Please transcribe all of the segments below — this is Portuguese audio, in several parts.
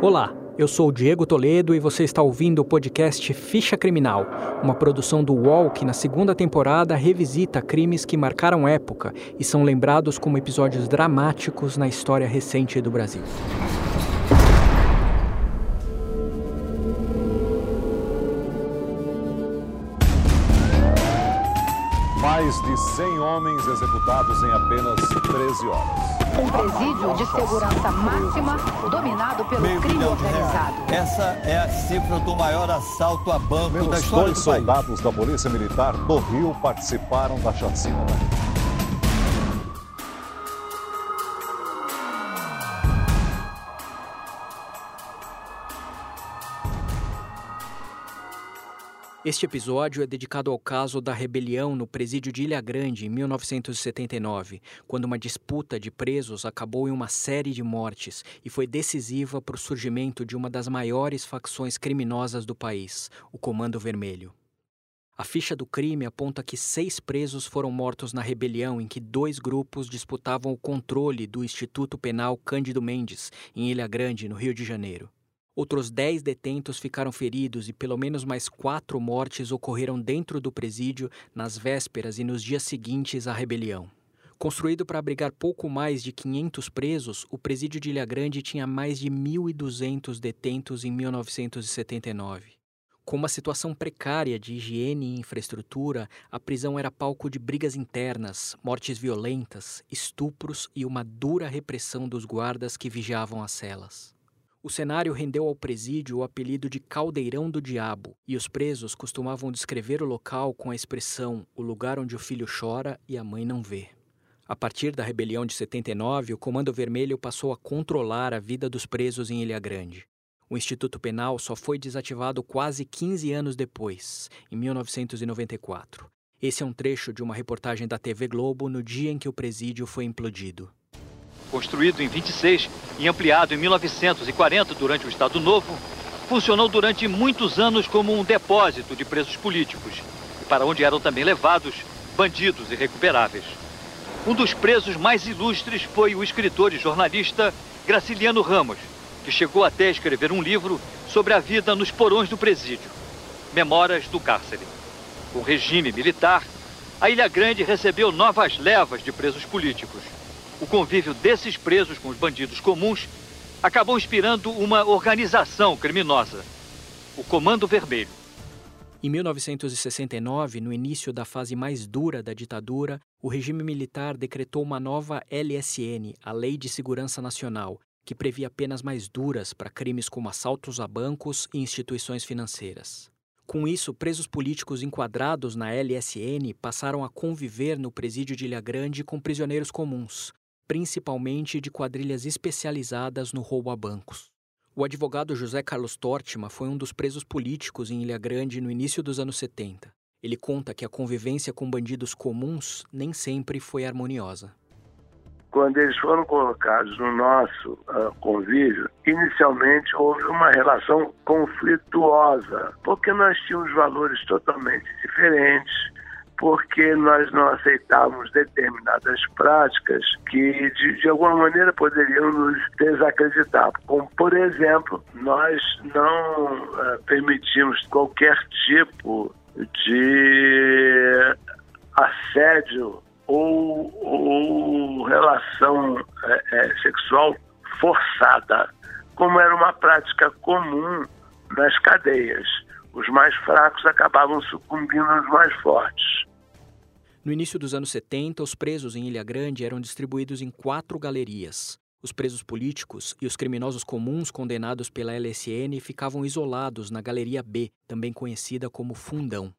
Olá, eu sou Diego Toledo e você está ouvindo o podcast Ficha Criminal, uma produção do UOL que na segunda temporada revisita crimes que marcaram época e são lembrados como episódios dramáticos na história recente do Brasil. Mais de 100 homens executados em apenas 13 horas. Um presídio de segurança máxima dominado pelo Meio crime organizado. Essa é a cifra do maior assalto a banco da Menos história dois do país. soldados da Polícia Militar do Rio participaram da chacina. Este episódio é dedicado ao caso da rebelião no presídio de Ilha Grande em 1979, quando uma disputa de presos acabou em uma série de mortes e foi decisiva para o surgimento de uma das maiores facções criminosas do país, o Comando Vermelho. A ficha do crime aponta que seis presos foram mortos na rebelião em que dois grupos disputavam o controle do Instituto Penal Cândido Mendes, em Ilha Grande, no Rio de Janeiro. Outros dez detentos ficaram feridos e pelo menos mais quatro mortes ocorreram dentro do presídio nas vésperas e nos dias seguintes à rebelião. Construído para abrigar pouco mais de 500 presos, o presídio de Ilha Grande tinha mais de 1.200 detentos em 1979. Com uma situação precária de higiene e infraestrutura, a prisão era palco de brigas internas, mortes violentas, estupros e uma dura repressão dos guardas que vigiavam as celas. O cenário rendeu ao presídio o apelido de Caldeirão do Diabo, e os presos costumavam descrever o local com a expressão o lugar onde o filho chora e a mãe não vê. A partir da rebelião de 79, o Comando Vermelho passou a controlar a vida dos presos em Ilha Grande. O Instituto Penal só foi desativado quase 15 anos depois, em 1994. Esse é um trecho de uma reportagem da TV Globo no dia em que o presídio foi implodido. Construído em 26 e ampliado em 1940 durante o Estado Novo, funcionou durante muitos anos como um depósito de presos políticos, para onde eram também levados bandidos irrecuperáveis. Um dos presos mais ilustres foi o escritor e jornalista Graciliano Ramos, que chegou até a escrever um livro sobre a vida nos porões do presídio, Memórias do Cárcere. Com regime militar, a Ilha Grande recebeu novas levas de presos políticos o convívio desses presos com os bandidos comuns acabou inspirando uma organização criminosa, o Comando Vermelho. Em 1969, no início da fase mais dura da ditadura, o regime militar decretou uma nova LSN, a Lei de Segurança Nacional, que previa penas mais duras para crimes como assaltos a bancos e instituições financeiras. Com isso, presos políticos enquadrados na LSN passaram a conviver no presídio de Ilha Grande com prisioneiros comuns, principalmente de quadrilhas especializadas no roubo a bancos. O advogado José Carlos Tortima foi um dos presos políticos em Ilha Grande no início dos anos 70. Ele conta que a convivência com bandidos comuns nem sempre foi harmoniosa. Quando eles foram colocados no nosso ah, convívio, inicialmente houve uma relação conflituosa, porque nós tínhamos valores totalmente diferentes, porque nós não aceitávamos determinadas práticas que, de, de, alguma maneira, poderiam nos desacreditar. Como, por exemplo, nós não uh, permitimos qualquer tipo de assédio ou, ou relação é, é, sexual forçada, como era uma prática comum nas cadeias. Os mais fracos acabavam sucumbindo aos mais fortes. No início dos anos 70, os presos em Ilha Grande eram distribuídos em quatro galerias. Os presos políticos e os criminosos comuns condenados pela LSN ficavam isolados na Galeria B, também conhecida como Fundão.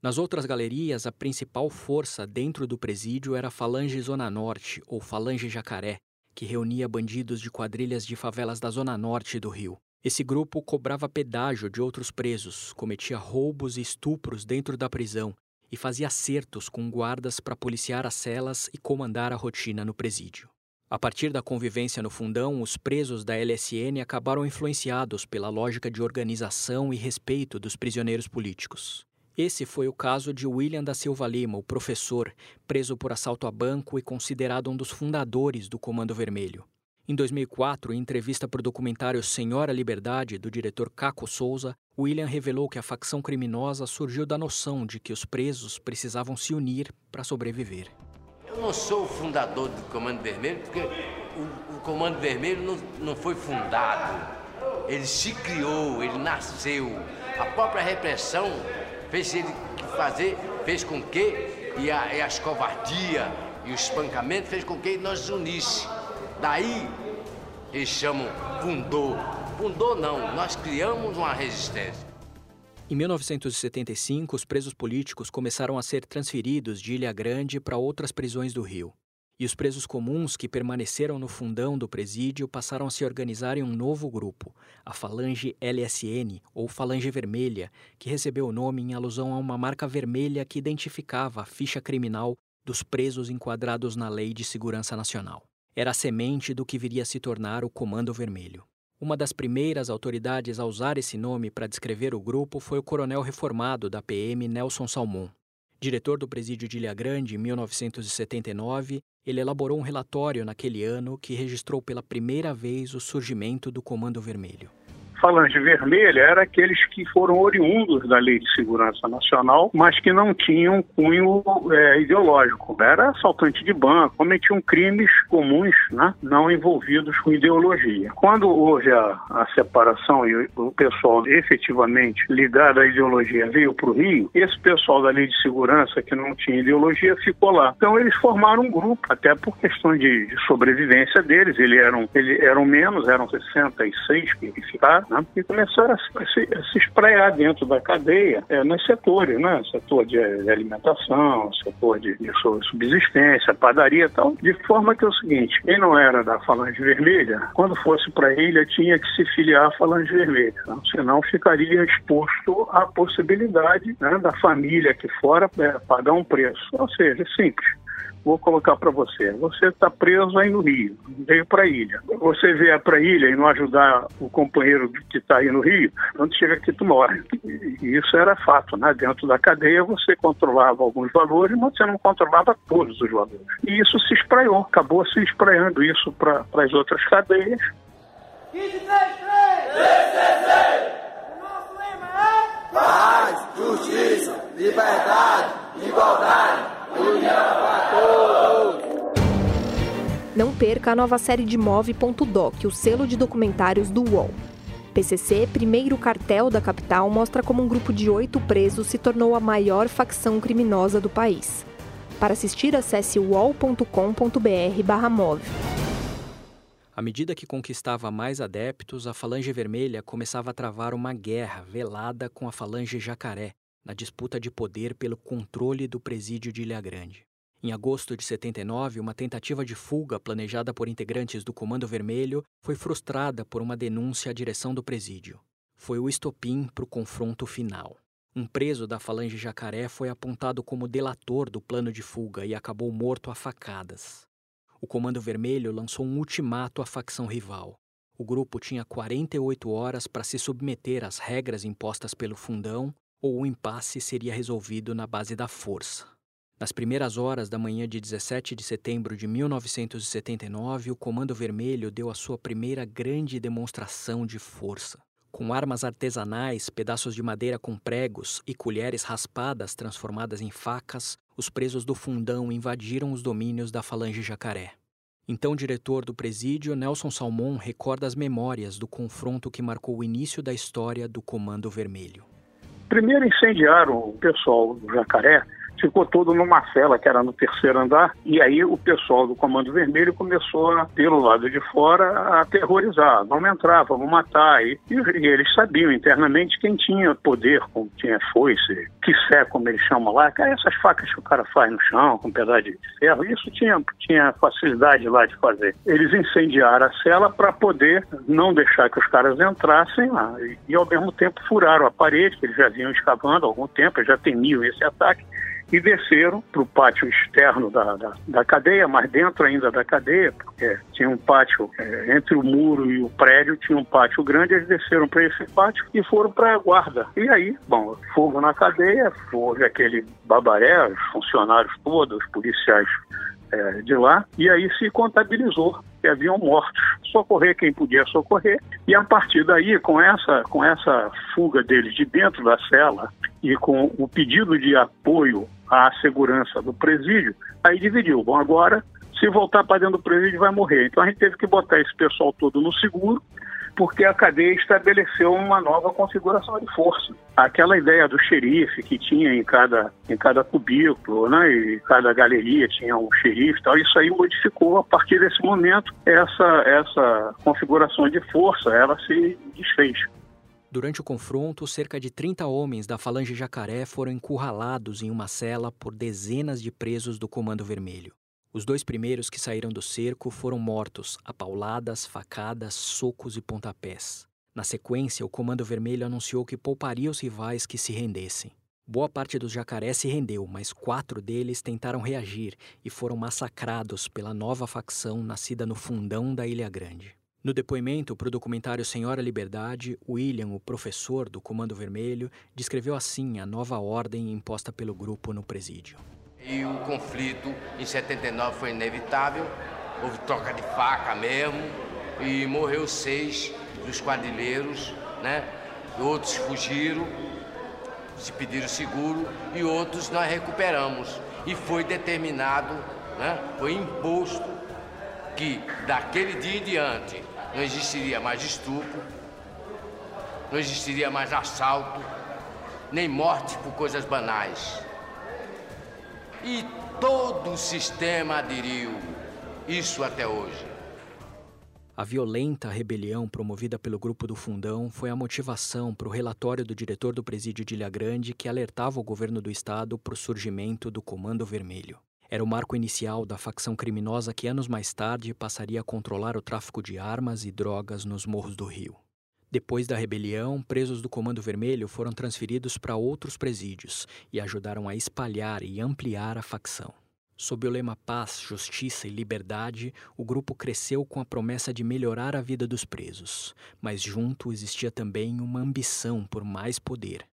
Nas outras galerias, a principal força dentro do presídio era a Falange Zona Norte, ou Falange Jacaré, que reunia bandidos de quadrilhas de favelas da Zona Norte do Rio. Esse grupo cobrava pedágio de outros presos, cometia roubos e estupros dentro da prisão e fazia acertos com guardas para policiar as celas e comandar a rotina no presídio. A partir da convivência no fundão, os presos da LSN acabaram influenciados pela lógica de organização e respeito dos prisioneiros políticos. Esse foi o caso de William da Silva Lima, o professor, preso por assalto a banco e considerado um dos fundadores do Comando Vermelho. Em 2004, em entrevista para o documentário Senhora Liberdade, do diretor Caco Souza, William revelou que a facção criminosa surgiu da noção de que os presos precisavam se unir para sobreviver. Eu não sou o fundador do Comando Vermelho, porque o, o Comando Vermelho não, não foi fundado. Ele se criou, ele nasceu. A própria repressão fez ele fazer, fez com que, e, a, e as covardias e o espancamento fez com que nós unisse. Daí eles chamam fundou. Fundou não, nós criamos uma resistência. Em 1975, os presos políticos começaram a ser transferidos de Ilha Grande para outras prisões do Rio. E os presos comuns que permaneceram no fundão do presídio passaram a se organizar em um novo grupo, a Falange LSN, ou Falange Vermelha, que recebeu o nome em alusão a uma marca vermelha que identificava a ficha criminal dos presos enquadrados na Lei de Segurança Nacional era a semente do que viria a se tornar o Comando Vermelho. Uma das primeiras autoridades a usar esse nome para descrever o grupo foi o coronel reformado da PM Nelson Salmon. Diretor do presídio de Ilha Grande em 1979, ele elaborou um relatório naquele ano que registrou pela primeira vez o surgimento do Comando Vermelho. Falange Vermelha era aqueles que foram oriundos da Lei de Segurança Nacional, mas que não tinham cunho é, ideológico. Era assaltante de banco, cometiam crimes comuns, né, não envolvidos com ideologia. Quando houve a, a separação e o pessoal efetivamente ligado à ideologia veio para o Rio, esse pessoal da Lei de Segurança que não tinha ideologia ficou lá. Então eles formaram um grupo, até por questão de, de sobrevivência deles. Eles eram, eles eram menos, eram 66 que ficaram né? e começaram a se, a se espraiar dentro da cadeia é, nos setores, né? setor de, alimentação, setor de, de, subsistência, padaria e tal, de forma que é o seguinte, quem não era da Falange Vermelha, quando fosse para a ilha tinha que se filiar à Falange Vermelha, né? senão ficaria exposto à possibilidade né, da família aqui fora é, pagar um preço. Ou seja, simples vou colocar para você. Você está preso aí no Rio, veio para a ilha. Você vier para a ilha e não ajudar o companheiro que está aí no Rio, quando chega aqui tu morre. E isso era fato, né? Dentro da cadeia você controlava alguns valores, mas você não controlava todos os valores. E isso se espraiou, acabou se espraiando isso para as outras cadeias. 15, 3, 3! 3, 3, O nosso lema é... Paz, justiça, liberdade, igualdade, união para não perca a nova série de Move.doc, o selo de documentários do UOL. PCC, primeiro cartel da capital, mostra como um grupo de oito presos se tornou a maior facção criminosa do país. Para assistir, acesse uol.com.br/move. À medida que conquistava mais adeptos, a Falange Vermelha começava a travar uma guerra velada com a Falange Jacaré, na disputa de poder pelo controle do presídio de Ilha Grande. Em agosto de 79, uma tentativa de fuga planejada por integrantes do Comando Vermelho foi frustrada por uma denúncia à direção do presídio. Foi o estopim para o confronto final. Um preso da Falange Jacaré foi apontado como delator do plano de fuga e acabou morto a facadas. O Comando Vermelho lançou um ultimato à facção rival. O grupo tinha 48 horas para se submeter às regras impostas pelo fundão ou o impasse seria resolvido na base da força. Nas primeiras horas da manhã de 17 de setembro de 1979, o Comando Vermelho deu a sua primeira grande demonstração de força. Com armas artesanais, pedaços de madeira com pregos e colheres raspadas transformadas em facas, os presos do fundão invadiram os domínios da Falange Jacaré. Então, diretor do presídio, Nelson Salmon, recorda as memórias do confronto que marcou o início da história do Comando Vermelho. Primeiro incendiaram o pessoal do Jacaré ficou todo numa cela que era no terceiro andar, e aí o pessoal do Comando Vermelho começou, pelo lado de fora, a aterrorizar. Vamos entrar, vamos matar. E, e eles sabiam internamente quem tinha poder, quem tinha foice, quissé, como eles chamam lá, que é essas facas que o cara faz no chão, com pedaço de ferro, isso tinha, tinha facilidade lá de fazer. Eles incendiaram a cela para poder não deixar que os caras entrassem lá. E, e, ao mesmo tempo furaram a parede, que eles já vinham escavando há algum tempo, já temiam esse ataque e desceram para o pátio externo da, da, da, cadeia, mas dentro ainda da cadeia, porque tinha um pátio é, entre o muro e o prédio, tinha um pátio grande, eles desceram para esse pátio e foram para a guarda. E aí, bom, fogo na cadeia, houve aquele babaré, os funcionários todos, os policiais é, de lá, e aí se contabilizou que haviam mortos. socorrer quem podia socorrer. E a partir daí, com essa, com essa fuga deles de dentro da cela e com o pedido de apoio à segurança do presídio, aí dividiu. Bom, agora, se voltar para dentro do presídio, vai morrer. Então a gente teve que botar esse pessoal todo no seguro porque a cadeia estabeleceu uma nova configuração de força. Aquela ideia do xerife que tinha em cada, em cada cubículo, né, e cada galeria tinha um xerife, tal, isso aí modificou a partir desse momento essa essa configuração de força, ela se desfez. Durante o confronto, cerca de 30 homens da Falange Jacaré foram encurralados em uma cela por dezenas de presos do Comando Vermelho. Os dois primeiros que saíram do cerco foram mortos a pauladas, facadas, socos e pontapés. Na sequência, o Comando Vermelho anunciou que pouparia os rivais que se rendessem. Boa parte dos jacarés se rendeu, mas quatro deles tentaram reagir e foram massacrados pela nova facção nascida no fundão da Ilha Grande. No depoimento para o documentário Senhora Liberdade, William, o professor do Comando Vermelho, descreveu assim a nova ordem imposta pelo grupo no presídio. E o conflito em 79 foi inevitável, houve troca de faca mesmo, e morreu seis dos quadrilheiros, né? Outros fugiram, se pediram seguro, e outros nós recuperamos. E foi determinado, né? foi imposto que daquele dia em diante não existiria mais estupro, não existiria mais assalto, nem morte por coisas banais. E todo o sistema aderiu. Isso até hoje. A violenta rebelião promovida pelo grupo do Fundão foi a motivação para o relatório do diretor do presídio de Ilha Grande que alertava o governo do estado para o surgimento do Comando Vermelho. Era o marco inicial da facção criminosa que anos mais tarde passaria a controlar o tráfico de armas e drogas nos morros do Rio. Depois da rebelião, presos do Comando Vermelho foram transferidos para outros presídios e ajudaram a espalhar e ampliar a facção. Sob o lema Paz, Justiça e Liberdade, o grupo cresceu com a promessa de melhorar a vida dos presos, mas junto existia também uma ambição por mais poder.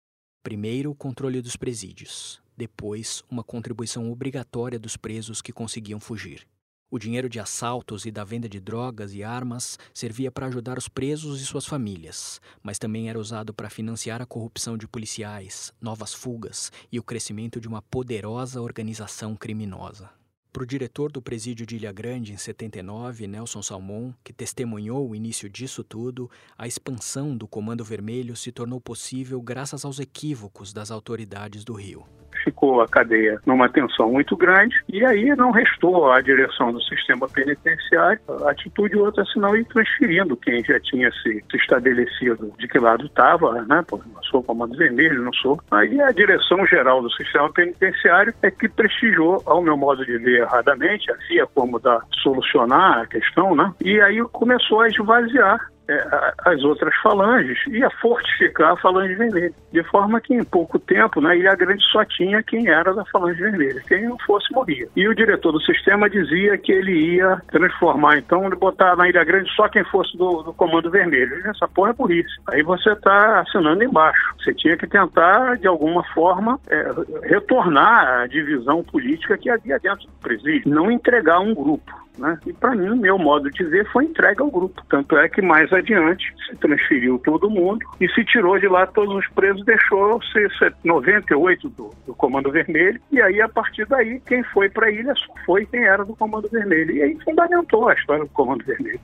Primeiro, o controle dos presídios, depois, uma contribuição obrigatória dos presos que conseguiam fugir. O dinheiro de assaltos e da venda de drogas e armas servia para ajudar os presos e suas famílias, mas também era usado para financiar a corrupção de policiais, novas fugas e o crescimento de uma poderosa organização criminosa. Para o diretor do presídio de Ilha Grande em 79, Nelson Salmon, que testemunhou o início disso tudo, a expansão do Comando Vermelho se tornou possível graças aos equívocos das autoridades do Rio ficou a cadeia numa tensão muito grande e aí não restou à direção do sistema penitenciário atitude outra senão ir transferindo quem já tinha se, estabelecido de que lado estava, né? Pô, não sou comando vermelho, não sou. Aí a direção geral do sistema penitenciário é que prestigiou, ao meu modo de ver erradamente, havia como dar, solucionar a questão, né? E aí começou a esvaziar as outras falanges e a fortificar a falange vermelha. De forma que em pouco tempo, na Ilha Grande só tinha quem era da falange vermelha. Quem não fosse, morria. E o diretor do sistema dizia que ele ia transformar, então, botar na Ilha Grande só quem fosse do, do Comando Vermelho. Essa porra é burrice. Aí você está assinando embaixo. Você tinha que tentar, de alguma forma, é, retornar a divisão política que havia dentro do presídio. Não entregar um grupo. Né? E para mim, meu modo de ver foi entregue ao grupo. Tanto é que mais adiante se transferiu todo mundo e se tirou de lá todos os presos, deixou-se 98 do, do Comando Vermelho. E aí, a partir daí, quem foi para a ilha só foi quem era do Comando Vermelho. E aí fundamentou a história do Comando Vermelho.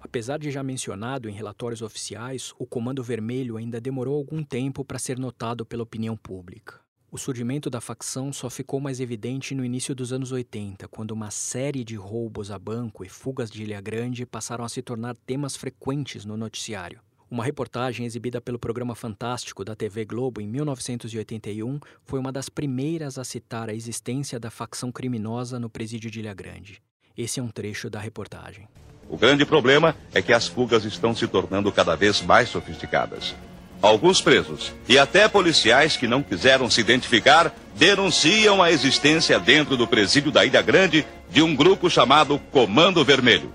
Apesar de já mencionado em relatórios oficiais, o Comando Vermelho ainda demorou algum tempo para ser notado pela opinião pública. O surgimento da facção só ficou mais evidente no início dos anos 80, quando uma série de roubos a banco e fugas de Ilha Grande passaram a se tornar temas frequentes no noticiário. Uma reportagem exibida pelo programa Fantástico da TV Globo em 1981 foi uma das primeiras a citar a existência da facção criminosa no presídio de Ilha Grande. Esse é um trecho da reportagem. O grande problema é que as fugas estão se tornando cada vez mais sofisticadas. Alguns presos e até policiais que não quiseram se identificar denunciam a existência dentro do presídio da Ilha Grande de um grupo chamado Comando Vermelho.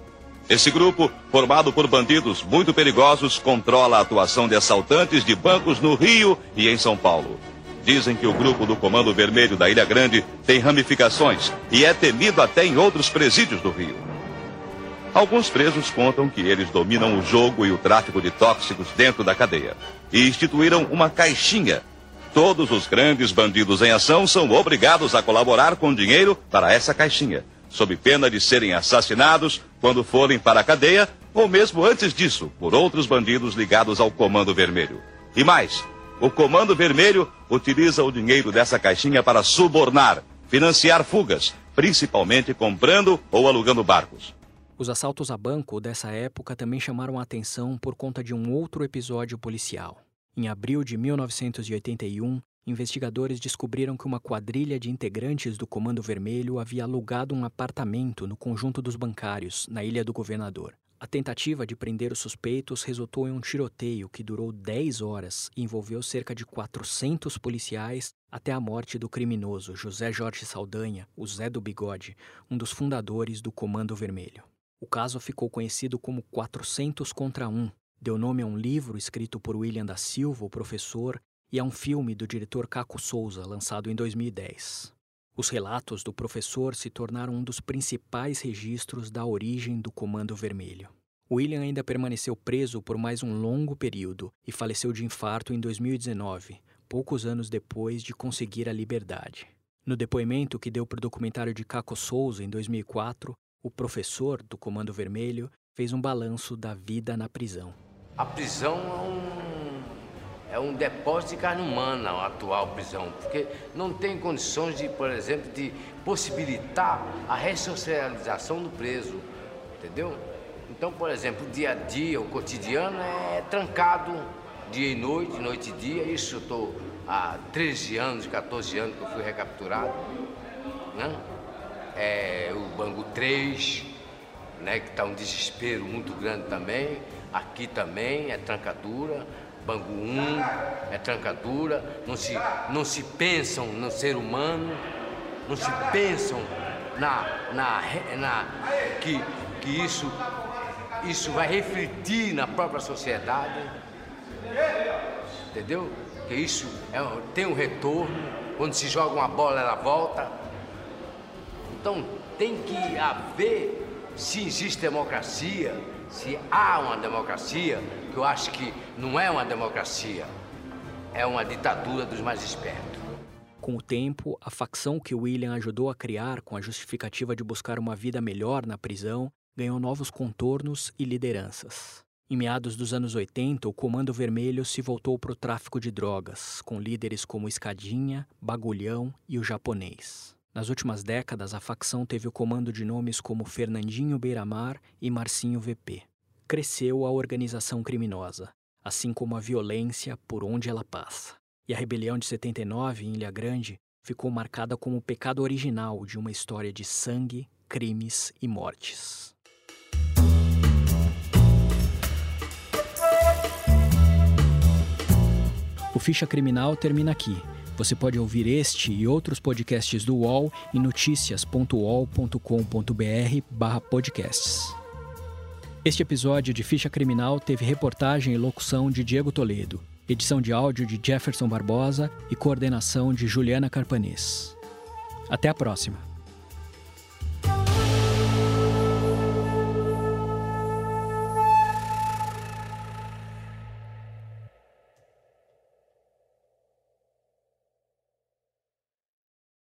Esse grupo, formado por bandidos muito perigosos, controla a atuação de assaltantes de bancos no Rio e em São Paulo. Dizem que o grupo do Comando Vermelho da Ilha Grande tem ramificações e é temido até em outros presídios do Rio. Alguns presos contam que eles dominam o jogo e o tráfico de tóxicos dentro da cadeia e instituíram uma caixinha. Todos os grandes bandidos em ação são obrigados a colaborar com dinheiro para essa caixinha, sob pena de serem assassinados quando forem para a cadeia ou mesmo antes disso, por outros bandidos ligados ao Comando Vermelho. E mais, o Comando Vermelho utiliza o dinheiro dessa caixinha para subornar, financiar fugas, principalmente comprando ou alugando barcos. Os assaltos a banco dessa época também chamaram a atenção por conta de um outro episódio policial. Em abril de 1981, investigadores descobriram que uma quadrilha de integrantes do Comando Vermelho havia alugado um apartamento no conjunto dos bancários, na Ilha do Governador. A tentativa de prender os suspeitos resultou em um tiroteio que durou 10 horas e envolveu cerca de 400 policiais até a morte do criminoso José Jorge Saldanha, o Zé do Bigode, um dos fundadores do Comando Vermelho. O caso ficou conhecido como 400 contra 1. Deu nome a um livro escrito por William da Silva, o professor, e a um filme do diretor Caco Souza, lançado em 2010. Os relatos do professor se tornaram um dos principais registros da origem do Comando Vermelho. William ainda permaneceu preso por mais um longo período e faleceu de infarto em 2019, poucos anos depois de conseguir a liberdade. No depoimento que deu para o documentário de Caco Souza em 2004, o professor do Comando Vermelho fez um balanço da vida na prisão. A prisão é um, é um depósito de carne humana, a atual prisão, porque não tem condições de, por exemplo, de possibilitar a ressocialização do preso, entendeu? Então, por exemplo, o dia a dia, o cotidiano é trancado dia e noite, noite e dia. Isso eu estou há 13 anos, 14 anos que eu fui recapturado, né? É, o Bangu 3, né, que está um desespero muito grande também. Aqui também é trancadura. Bangu 1 é trancadura. Não se, não se pensam no ser humano, não se pensam na, na, na que, que isso, isso vai refletir na própria sociedade. Entendeu? Que isso é, tem um retorno. Quando se joga uma bola, ela volta. Então tem que haver, se existe democracia, se há uma democracia, que eu acho que não é uma democracia, é uma ditadura dos mais espertos. Com o tempo, a facção que William ajudou a criar com a justificativa de buscar uma vida melhor na prisão ganhou novos contornos e lideranças. Em meados dos anos 80, o Comando Vermelho se voltou para o tráfico de drogas, com líderes como Escadinha, Bagulhão e o Japonês. Nas últimas décadas, a facção teve o comando de nomes como Fernandinho Beiramar e Marcinho VP. Cresceu a organização criminosa, assim como a violência por onde ela passa. E a rebelião de 79, em Ilha Grande, ficou marcada como o pecado original de uma história de sangue, crimes e mortes. O Ficha Criminal termina aqui. Você pode ouvir este e outros podcasts do UOL em noticias.uol.com.br/podcasts. Este episódio de Ficha Criminal teve reportagem e locução de Diego Toledo, edição de áudio de Jefferson Barbosa e coordenação de Juliana Carpanês. Até a próxima.